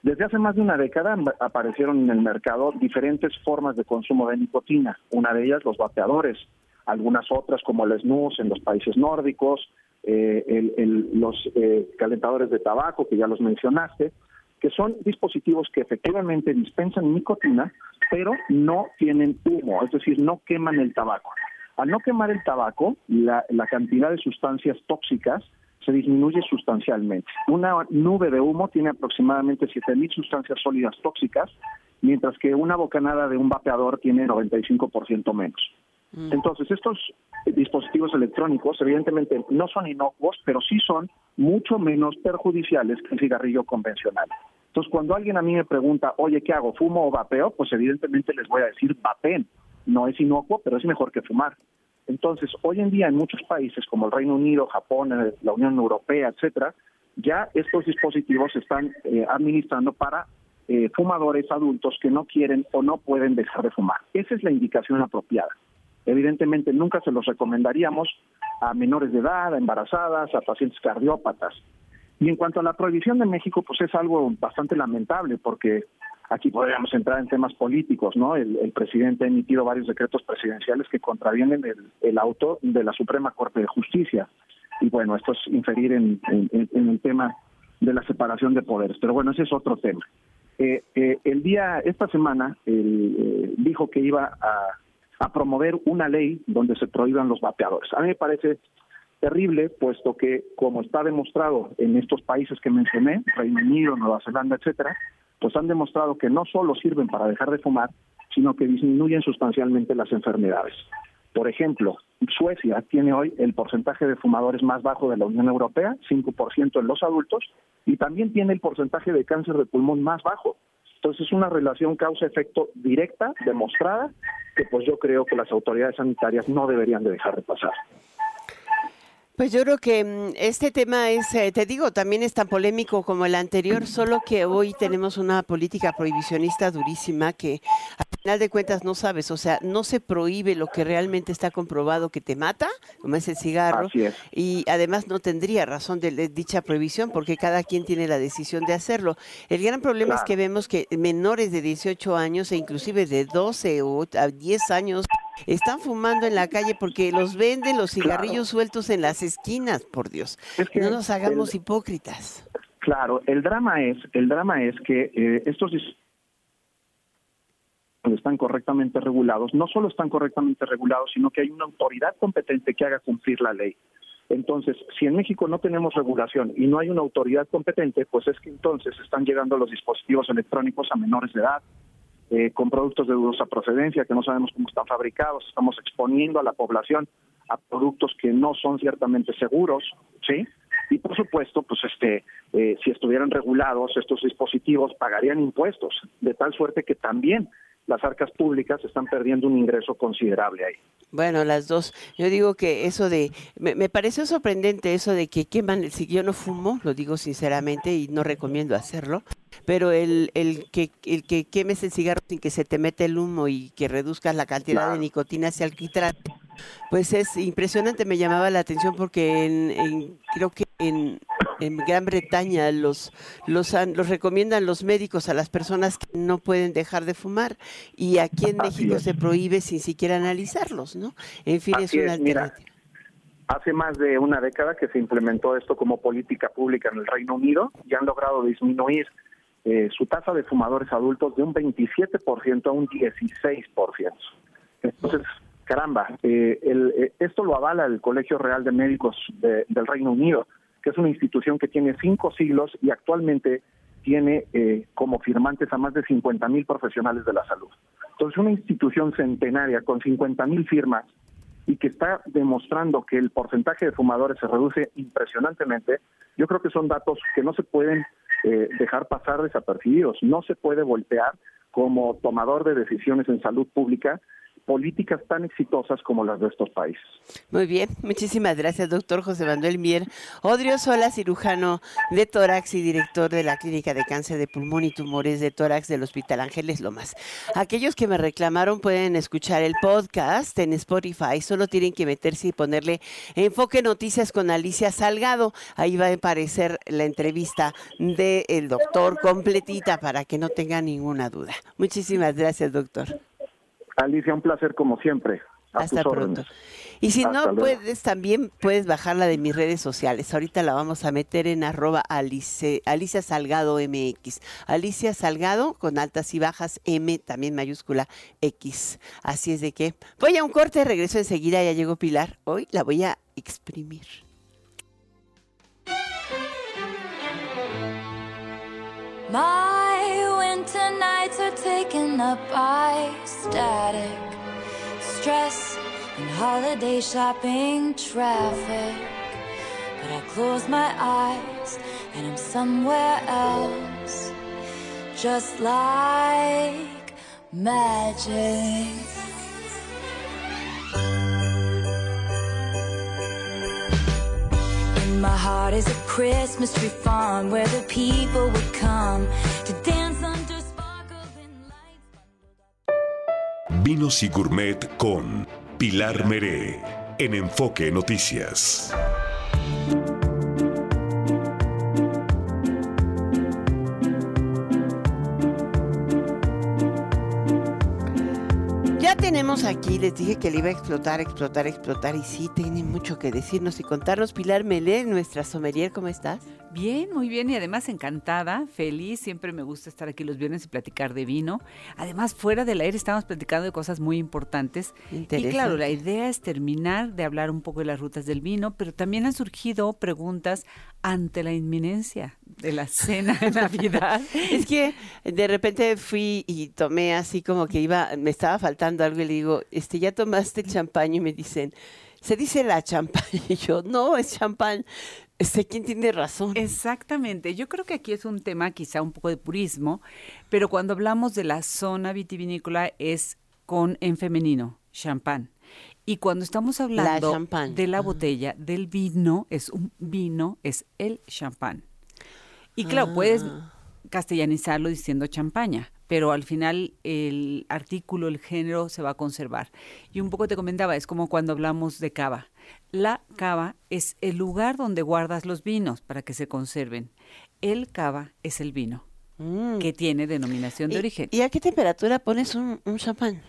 Desde hace más de una década aparecieron en el mercado diferentes formas de consumo de nicotina. Una de ellas los vapeadores, algunas otras como el snus en los países nórdicos, eh, los eh, calentadores de tabaco que ya los mencionaste, que son dispositivos que efectivamente dispensan nicotina, pero no tienen humo, es decir, no queman el tabaco. Al no quemar el tabaco, la, cantidad de sustancias tóxicas se disminuye sustancialmente. Una nube de humo tiene aproximadamente 7.000 sustancias sólidas tóxicas, mientras que una bocanada de un vapeador tiene 95% menos. Mm. Entonces, estos dispositivos electrónicos evidentemente no son inocuos, pero sí son mucho menos perjudiciales que el cigarrillo convencional. Entonces, cuando alguien a mí me pregunta, oye, ¿qué hago? ¿Fumo o vapeo? Pues evidentemente les voy a decir, vapen no es inocuo, pero es mejor que fumar. Entonces, hoy en día en muchos países como el Reino Unido, Japón, eh, la Unión Europea, etcétera, ya estos dispositivos se están eh, administrando para eh, fumadores adultos que no quieren o no pueden dejar de fumar. Esa es la indicación apropiada. Evidentemente, nunca se los recomendaríamos a menores de edad, a embarazadas, a pacientes cardiópatas. Y en cuanto a la prohibición de México, pues es algo bastante lamentable porque Aquí podríamos entrar en temas políticos, ¿no? El, presidente ha emitido varios decretos presidenciales que contravienen el, auto de la Suprema Corte de Justicia. Y bueno, esto es inferir en, el tema de la separación de poderes. Pero bueno, ese es otro tema. Eh, eh, el día, esta semana, eh, dijo que iba a, a promover una ley donde se prohíban los vapeadores. A mí me parece terrible, puesto que, como está demostrado en estos países que mencioné, Reino Unido, Nueva Zelanda, etcétera, pues han demostrado que no solo sirven para dejar de fumar, sino que disminuyen sustancialmente las enfermedades. Por ejemplo, Suecia tiene hoy el porcentaje de fumadores más bajo de la Unión Europea, 5% en los adultos, y también tiene el porcentaje de cáncer de pulmón más bajo. Entonces es una relación causa-efecto directa, demostrada, que pues yo creo que las autoridades sanitarias no deberían de dejar de pasar. Pues yo creo que mm, este tema es, eh, te digo, también es tan polémico como el anterior, solo que hoy tenemos una política prohibicionista durísima que final de cuentas no sabes, o sea, no se prohíbe lo que realmente está comprobado que te mata, como es el cigarro, y además no tendría razón de, dicha prohibición porque cada quien tiene la decisión de hacerlo. El gran problema es que vemos que menores de 18 años e inclusive de 12 o 10 años están fumando en la calle porque los venden los cigarrillos sueltos en las esquinas, por Dios. no nos hagamos hipócritas. Claro, el drama es, el drama es que eh, estos están correctamente regulados, no solo están correctamente regulados, sino que hay una autoridad competente que haga cumplir la ley. Entonces, si en México no tenemos regulación y no hay una autoridad competente, pues es que entonces están llegando los dispositivos electrónicos a menores de edad, eh, con productos de dudosa procedencia que no sabemos cómo están fabricados, estamos exponiendo a la población a productos que no son ciertamente seguros, ¿sí? Y por supuesto, pues este, eh, si estuvieran regulados estos dispositivos, pagarían impuestos, de tal suerte que también las arcas públicas están perdiendo un ingreso considerable ahí. Bueno, las dos. Yo digo que eso de, me, me pareció sorprendente eso de que queman, si yo no fumo, lo digo sinceramente y no recomiendo hacerlo, pero el, el, que, el que quemes el cigarro sin que se te mete el humo y que reduzcas la cantidad de nicotina hacia alquitrán, pues es impresionante, me llamaba la atención porque en, creo que en, en, Gran Bretaña los, los, los recomiendan los médicos a las personas que no pueden dejar de fumar y aquí en México se prohíbe sin siquiera analizarlos, ¿no? En fin, es una alternativa. hace más de una década que se implementó esto como política pública en el Reino Unido y han logrado disminuir eh, su tasa de fumadores adultos de un 27% a un 16%. Entonces, caramba, eh, eh, esto lo avala el Colegio Real de Médicos del Reino Unido, que es una institución que tiene cinco siglos y actualmente tiene como firmantes a más de 50 mil profesionales de la salud. Entonces, una institución centenaria con 50 mil firmas y que está demostrando que el porcentaje de fumadores se reduce impresionantemente, yo creo que son datos que no se pueden eh, dejar pasar desapercibidos. No se puede voltear como tomador de decisiones en salud pública políticas tan exitosas como las de estos países. Muy bien, muchísimas gracias, doctor José Manuel Mier. Odrio Sola, cirujano de tórax y director de la Clínica de Cáncer de Pulmón y Tumores de Tórax del Hospital Ángeles Lomas. Aquellos que me reclamaron pueden escuchar el podcast en Spotify, solo tienen que meterse y ponerle Enfoque Noticias con Alicia Salgado. Ahí va a aparecer la entrevista del doctor completita para que no tenga ninguna duda. Muchísimas gracias, doctor. Alicia, un placer como siempre. Hasta pronto. Y si no puedes, también puedes bajarla de mis redes sociales. Ahorita la vamos a meter en arroba Alicia, Alicia Salgado MX. Alicia Salgado con altas y bajas M, también mayúscula X. Así es de que voy a un corte, regreso enseguida, ya llegó Pilar. Hoy la voy a exprimir. Winter nights are taken up by static, stress, and holiday shopping traffic. But I close my eyes and I'm somewhere else, just like magic. my heart is a Christmas tree farm where the people would come to dance Vinos y Gourmet con Pilar Meré en Enfoque Noticias. Aquí, les dije que le iba a explotar, explotar, explotar y sí, tiene mucho que decirnos y contarnos. Pilar Melé, nuestra sommelier, ¿cómo estás? Bien, muy bien y además encantada, feliz, siempre me gusta estar aquí los viernes y platicar de vino. Además, fuera del aire estamos platicando de cosas muy importantes. Y claro, la idea es terminar de hablar un poco de las rutas del vino, pero también han surgido preguntas ante la inminencia de la cena de Navidad. es que de repente fui y tomé así como que iba, me estaba faltando algo y le digo, este, ya tomaste champán y me dicen, se dice la champán y yo, no, es champán. Sé quién tiene razón. Exactamente. Yo creo que aquí es un tema quizá un poco de purismo, pero cuando hablamos de la zona vitivinícola es con en femenino, champán. Y cuando estamos hablando de la botella, del vino, es un vino, es el champán. Y claro, puedes ah. castellanizarlo diciendo champaña, pero al final el artículo, el género se va a conservar. Y un poco te comentaba, es como cuando hablamos de cava. La cava es el lugar donde guardas los vinos para que se conserven. El cava es el vino. Mm. que tiene denominación de origen. ¿Y a qué temperatura pones un, champán?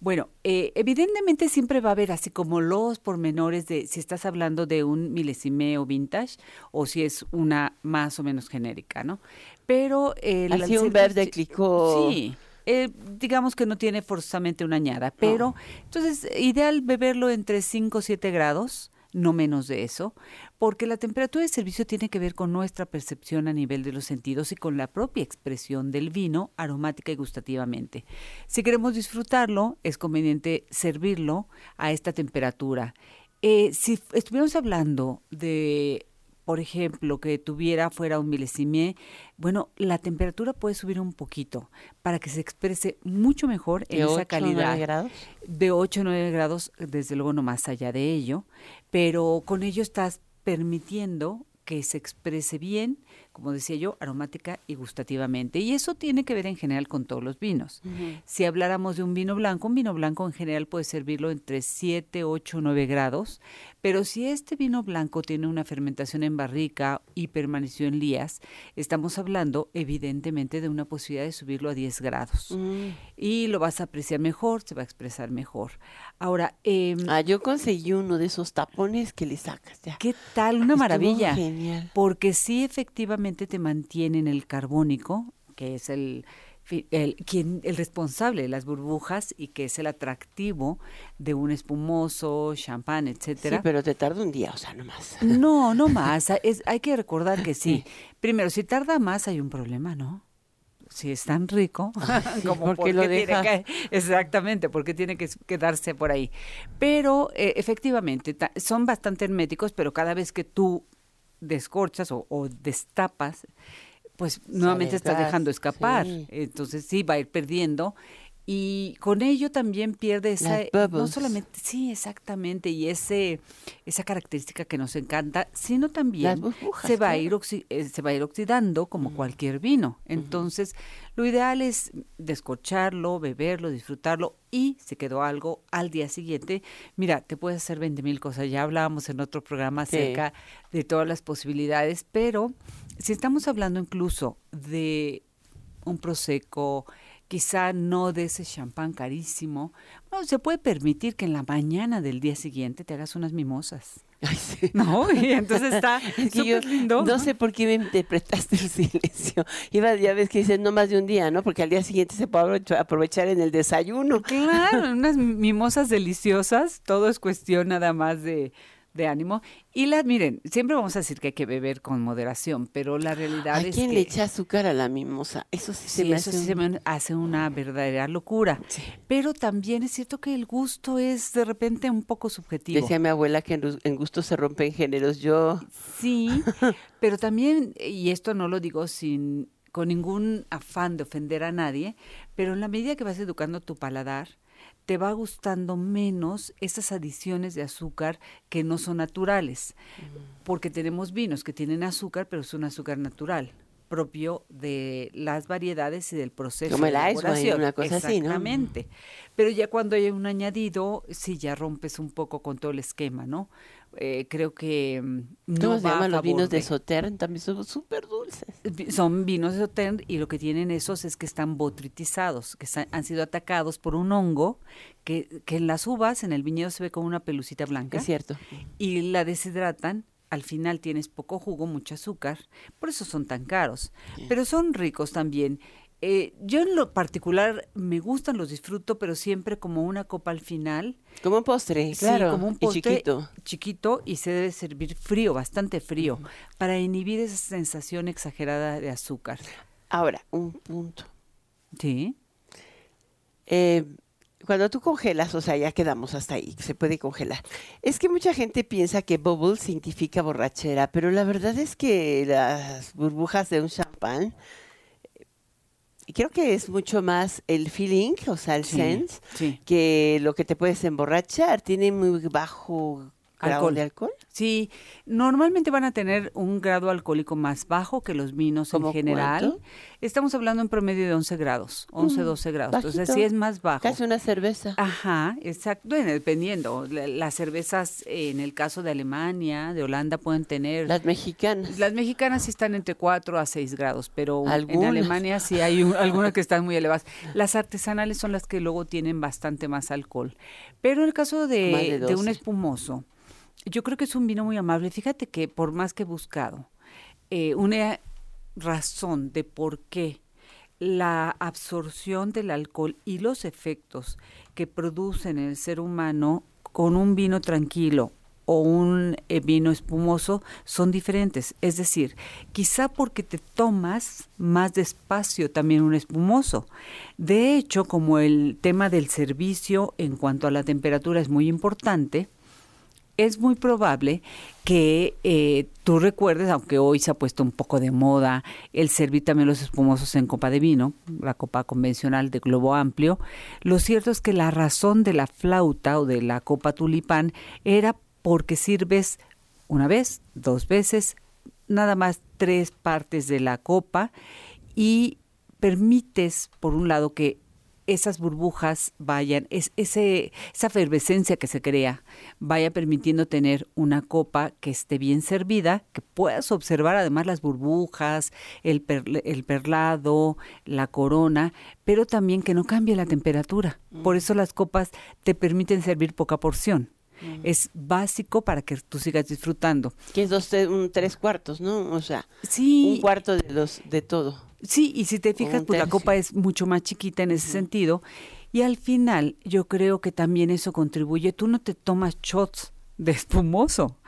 Bueno, eh, evidentemente siempre va a haber así como los pormenores de si estás hablando de un milesime o vintage o si es una más o menos genérica, ¿no? Pero... el así un verde clicó... Sí. Eh, digamos que no tiene forzosamente una añada, pero entonces ideal beberlo entre 5 o 7 grados, no menos de eso, porque la temperatura de servicio tiene que ver con nuestra percepción a nivel de los sentidos y con la propia expresión del vino aromática y gustativamente. Si queremos disfrutarlo, es conveniente servirlo a esta temperatura. Eh, si estuviéramos hablando de por ejemplo, que tuviera fuera un milesime, bueno, la temperatura puede subir un poquito para que se exprese mucho mejor en esa calidad. ¿De grados? De 8 o 9 grados, desde luego no más allá de ello, pero con ello estás permitiendo que se exprese bien, como decía yo, aromática y gustativamente. Y eso tiene que ver en general con todos los vinos. Si habláramos de un vino blanco, un vino blanco en general puede servirlo entre 7, 8, 9 grados, pero si este vino blanco tiene una fermentación en barrica y permaneció en lías, estamos hablando evidentemente de una posibilidad de subirlo a 10 grados. Y lo vas a apreciar mejor, se va a expresar mejor. Ahora, eh, ah, yo conseguí uno de esos tapones que le sacas ya. ¿Qué tal? Una maravilla. Genial. Porque sí efectivamente te mantienen el carbónico, que es el el, quien, el responsable de las burbujas y que es el atractivo de un espumoso, champán, etcétera. Sí, pero te tarda un día, o sea, no más. No, no más. Es, hay que recordar que sí. Primero, si tarda más hay un problema, ¿no? Si es tan rico, como porque lo deja. Que, exactamente, porque tiene que quedarse por ahí. Pero eh, efectivamente, son bastante herméticos, pero cada vez que tú descorchas o, o destapas, pues nuevamente estás dejando escapar. Entonces sí, va a ir perdiendo. Y con ello también pierde esa, no solamente, sí, exactamente, y ese, esa característica que nos encanta, sino también se va, a ir eh, se va a ir oxidando como cualquier vino. Entonces, lo ideal es descorcharlo, beberlo, disfrutarlo y si quedó algo al día siguiente, mira, te puedes hacer 20 mil cosas. Ya hablábamos en otro programa acerca de todas las posibilidades, pero si estamos hablando incluso de un prosecco, quizá no de ese champán carísimo, bueno, se puede permitir que en la mañana del día siguiente te hagas unas mimosas. ¿No? Y entonces está súper lindo. No sé por qué me interpretaste el silencio. Iba, ya ves que dicen no más de un día, ¿no? Porque al día siguiente se puede aprovechar en el desayuno. Claro, unas mimosas deliciosas. Todo es cuestión nada más de de ánimo. Y las, miren, siempre vamos a decir que hay que beber con moderación, pero la realidad es quién le echa azúcar a la mimosa? Eso sí, se me hace se me hace una verdadera locura. Pero también es cierto que el gusto es de repente un poco subjetivo. Decía mi abuela que en, gusto se rompen géneros. Yo... Sí, pero también, y esto no lo digo sin con ningún afán de ofender a nadie, pero en la medida que vas educando tu paladar, te va gustando menos esas adiciones de azúcar que no son naturales, mm. porque tenemos vinos que tienen azúcar, pero es un azúcar natural propio de las variedades y del proceso Como el de elaboración. una cosa así, ¿no? Exactamente. Pero ya cuando hay un añadido, sí ya rompes un poco con todo el esquema, ¿no? Eh, creo que mm, no ¿Cómo se los vinos de Sauternes? También son súper dulces. Son vinos de Sauternes y lo que tienen esos es que están botritizados, que han sido atacados por un hongo que, que en las uvas, en el viñedo se ve como una pelucita blanca. Es cierto. Y la deshidratan al final tienes poco jugo, mucho azúcar, por eso son tan caros. Pero son ricos también. Eh, yo en lo particular me gustan, los disfruto, pero siempre como una copa al final. Como un postre, claro. como un postre chiquito. Chiquito y se debe servir frío, bastante frío, para inhibir esa sensación exagerada de azúcar. Ahora, un punto. Sí. Eh, cuando tú congelas, o sea, ya quedamos hasta ahí, se puede congelar. Es que mucha gente piensa que bubble significa borrachera, pero la verdad es que las burbujas de un champán creo que es mucho más el feeling, o sea, el sense, que lo que te puedes emborrachar. Tiene muy bajo grado de alcohol? Sí, normalmente van a tener un grado alcohólico más bajo que los vinos en general. Estamos hablando en promedio de 11 grados, 11, 12 mm, grados. Entonces sí es más bajo. Casi una cerveza. Ajá, exacto. Bueno, dependiendo. Las cervezas en el caso de Alemania, de Holanda pueden tener... Las mexicanas. Las mexicanas sí están entre 4 a 6 grados, pero en Alemania sí hay algunas que están muy elevadas. Las artesanales son las que luego tienen bastante más alcohol. Pero en el caso de, de un espumoso, yo creo que es un vino muy amable. Fíjate que por más que he buscado eh, una razón de por qué la absorción del alcohol y los efectos que producen en el ser humano con un vino tranquilo o un eh, vino espumoso son diferentes. Es decir, quizá porque te tomas más despacio también un espumoso. De hecho, como el tema del servicio en cuanto a la temperatura es muy importante, es muy probable que eh, tú recuerdes, aunque hoy se ha puesto un poco de moda el servir también los espumosos en copa de vino, la copa convencional de globo amplio, lo cierto es que la razón de la flauta o de la copa tulipán era porque sirves una vez, dos veces, nada más tres partes de la copa y permites, por un lado, que esas burbujas vayan, es, ese, esa efervescencia que se crea, vaya permitiendo tener una copa que esté bien servida, que puedas observar además las burbujas, el, el perlado, la corona, pero también que no cambie la temperatura. Por eso las copas te permiten servir poca porción. Es básico para que tú sigas disfrutando. Que es dos, un tres cuartos, ¿no? O sea, sí. un cuarto de, los, de todo. Sí, y si te fijas, pues la copa es mucho más chiquita en ese sentido. Y al final, yo creo que también eso contribuye. Tú no te tomas shots de espumoso.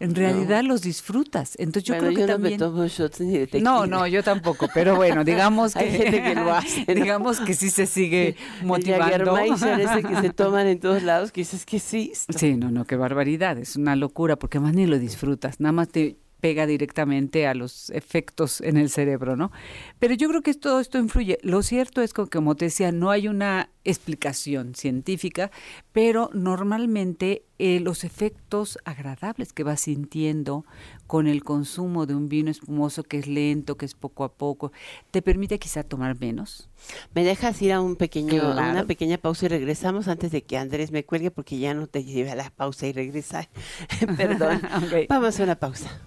En realidad los disfrutas. Entonces yo creo que también. No, me tomo shots ni de no, no, yo tampoco. Pero bueno, digamos que. Hay gente que lo hace. Digamos que sí se sigue motivando. El ese que se toman en todos lados, que dices que sí. Sí, no, no, qué barbaridad. Es una locura porque más ni lo disfrutas. Nada más te pega directamente a los efectos en el cerebro, ¿no? Pero yo creo que todo esto influye. Lo cierto es que, como te decía, no hay una explicación científica, pero normalmente eh, los efectos agradables que vas sintiendo con el consumo de un vino espumoso que es lento, que es poco a poco, te permite quizá tomar menos. Me dejas ir a un pequeño, una pequeña pausa y regresamos antes de que Andrés me cuelgue porque ya no te lleve a la pausa y regresar. Perdón. Vamos a una pausa.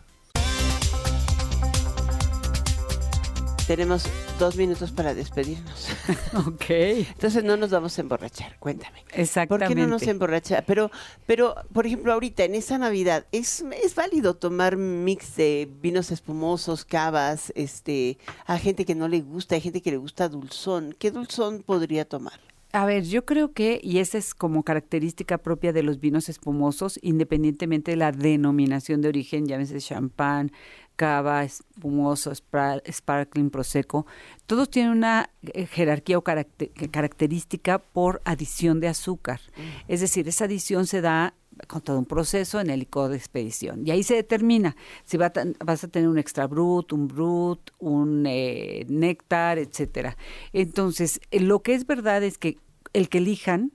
Tenemos dos minutos para despedirnos. ok. Entonces no nos vamos a emborrachar, cuéntame. Exactamente. ¿Por qué no nos emborracha? Pero, pero, por ejemplo, ahorita en esa Navidad, ¿es, es válido tomar mix de vinos espumosos, cavas, este, a gente que no le gusta, a gente que le gusta dulzón? ¿Qué dulzón podría tomar? A ver, yo creo que, y esa es como característica propia de los vinos espumosos, independientemente de la denominación de origen, llámese champán, cava, espumoso, sparkling, prosecco, todos tienen una eh, jerarquía o característica por adición de azúcar. Mm. Es decir, esa adición se da con todo un proceso en el licor de expedición. Y ahí se determina si vas a tener un extra brut, un brut, un eh, néctar, etcétera. Entonces, eh, lo que es verdad es que el que elijan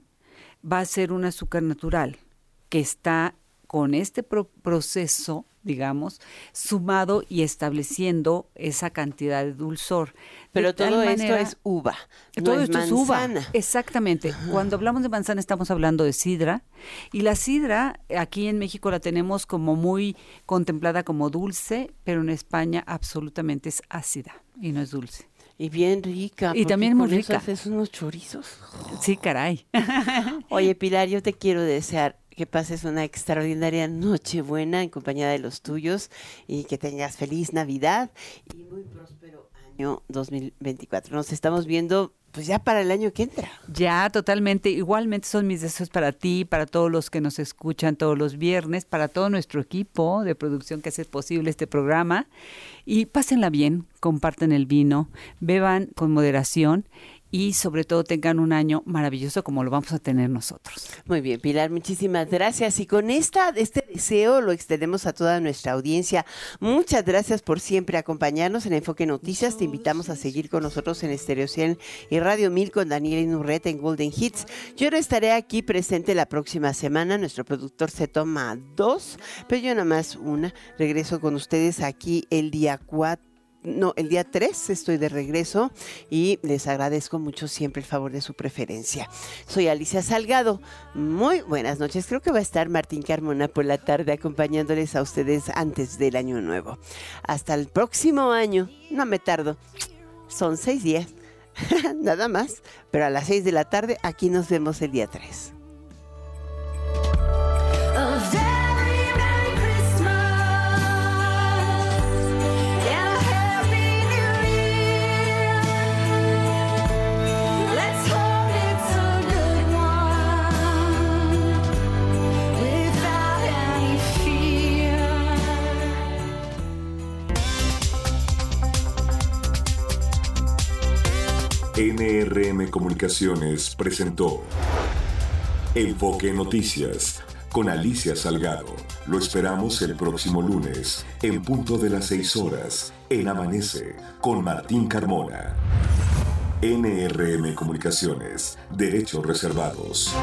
va a ser un azúcar natural que está con este proceso digamos, sumado y estableciendo esa cantidad de dulzor. Pero todo esto es uva. todo esto es uva. Exactamente. Cuando hablamos de manzana estamos hablando de sidra. Y la sidra aquí en México la tenemos como muy contemplada como dulce, pero en España absolutamente es ácida y no es dulce. Y bien rica. Y también muy rica. haces unos chorizos. Sí, caray. Oye, Pilar, yo te quiero desear que pases una extraordinaria noche buena en compañía de los tuyos y que tengas feliz Navidad y muy próspero año 2024. Nos estamos viendo pues ya para el año que entra. Ya, totalmente. Igualmente son mis deseos para ti, para todos los que nos escuchan todos los viernes, para todo nuestro equipo de producción que hace posible este programa. Y pásenla bien, comparten el vino, beban con moderación y sobre todo tengan un año maravilloso como lo vamos a tener nosotros. Muy bien, Pilar, muchísimas gracias. Y con esta, este deseo lo extendemos a toda nuestra audiencia. Muchas gracias por siempre acompañarnos en Enfoque Noticias. Te invitamos a seguir con nosotros en Estereo 100 y Radio 1000 con Daniel Inurreta en Golden Hits. Yo no estaré aquí presente la próxima semana. Nuestro productor se toma dos, pero yo nada más una. Regreso con ustedes aquí el día 4 no, el día 3 estoy de regreso y les agradezco mucho siempre el favor de su preferencia. Soy Alicia Salgado. Muy buenas noches. Creo que va a estar Martín Carmona por la tarde acompañándoles a ustedes antes del año nuevo. Hasta el próximo año. No me tardo. Son seis días. Nada más. Pero a las seis de la tarde aquí nos vemos el día 3. NRM Comunicaciones presentó Enfoque Noticias con Alicia Salgado. Lo esperamos el próximo lunes, en punto de las 6 horas, en Amanece, con Martín Carmona. NRM Comunicaciones, Derechos Reservados.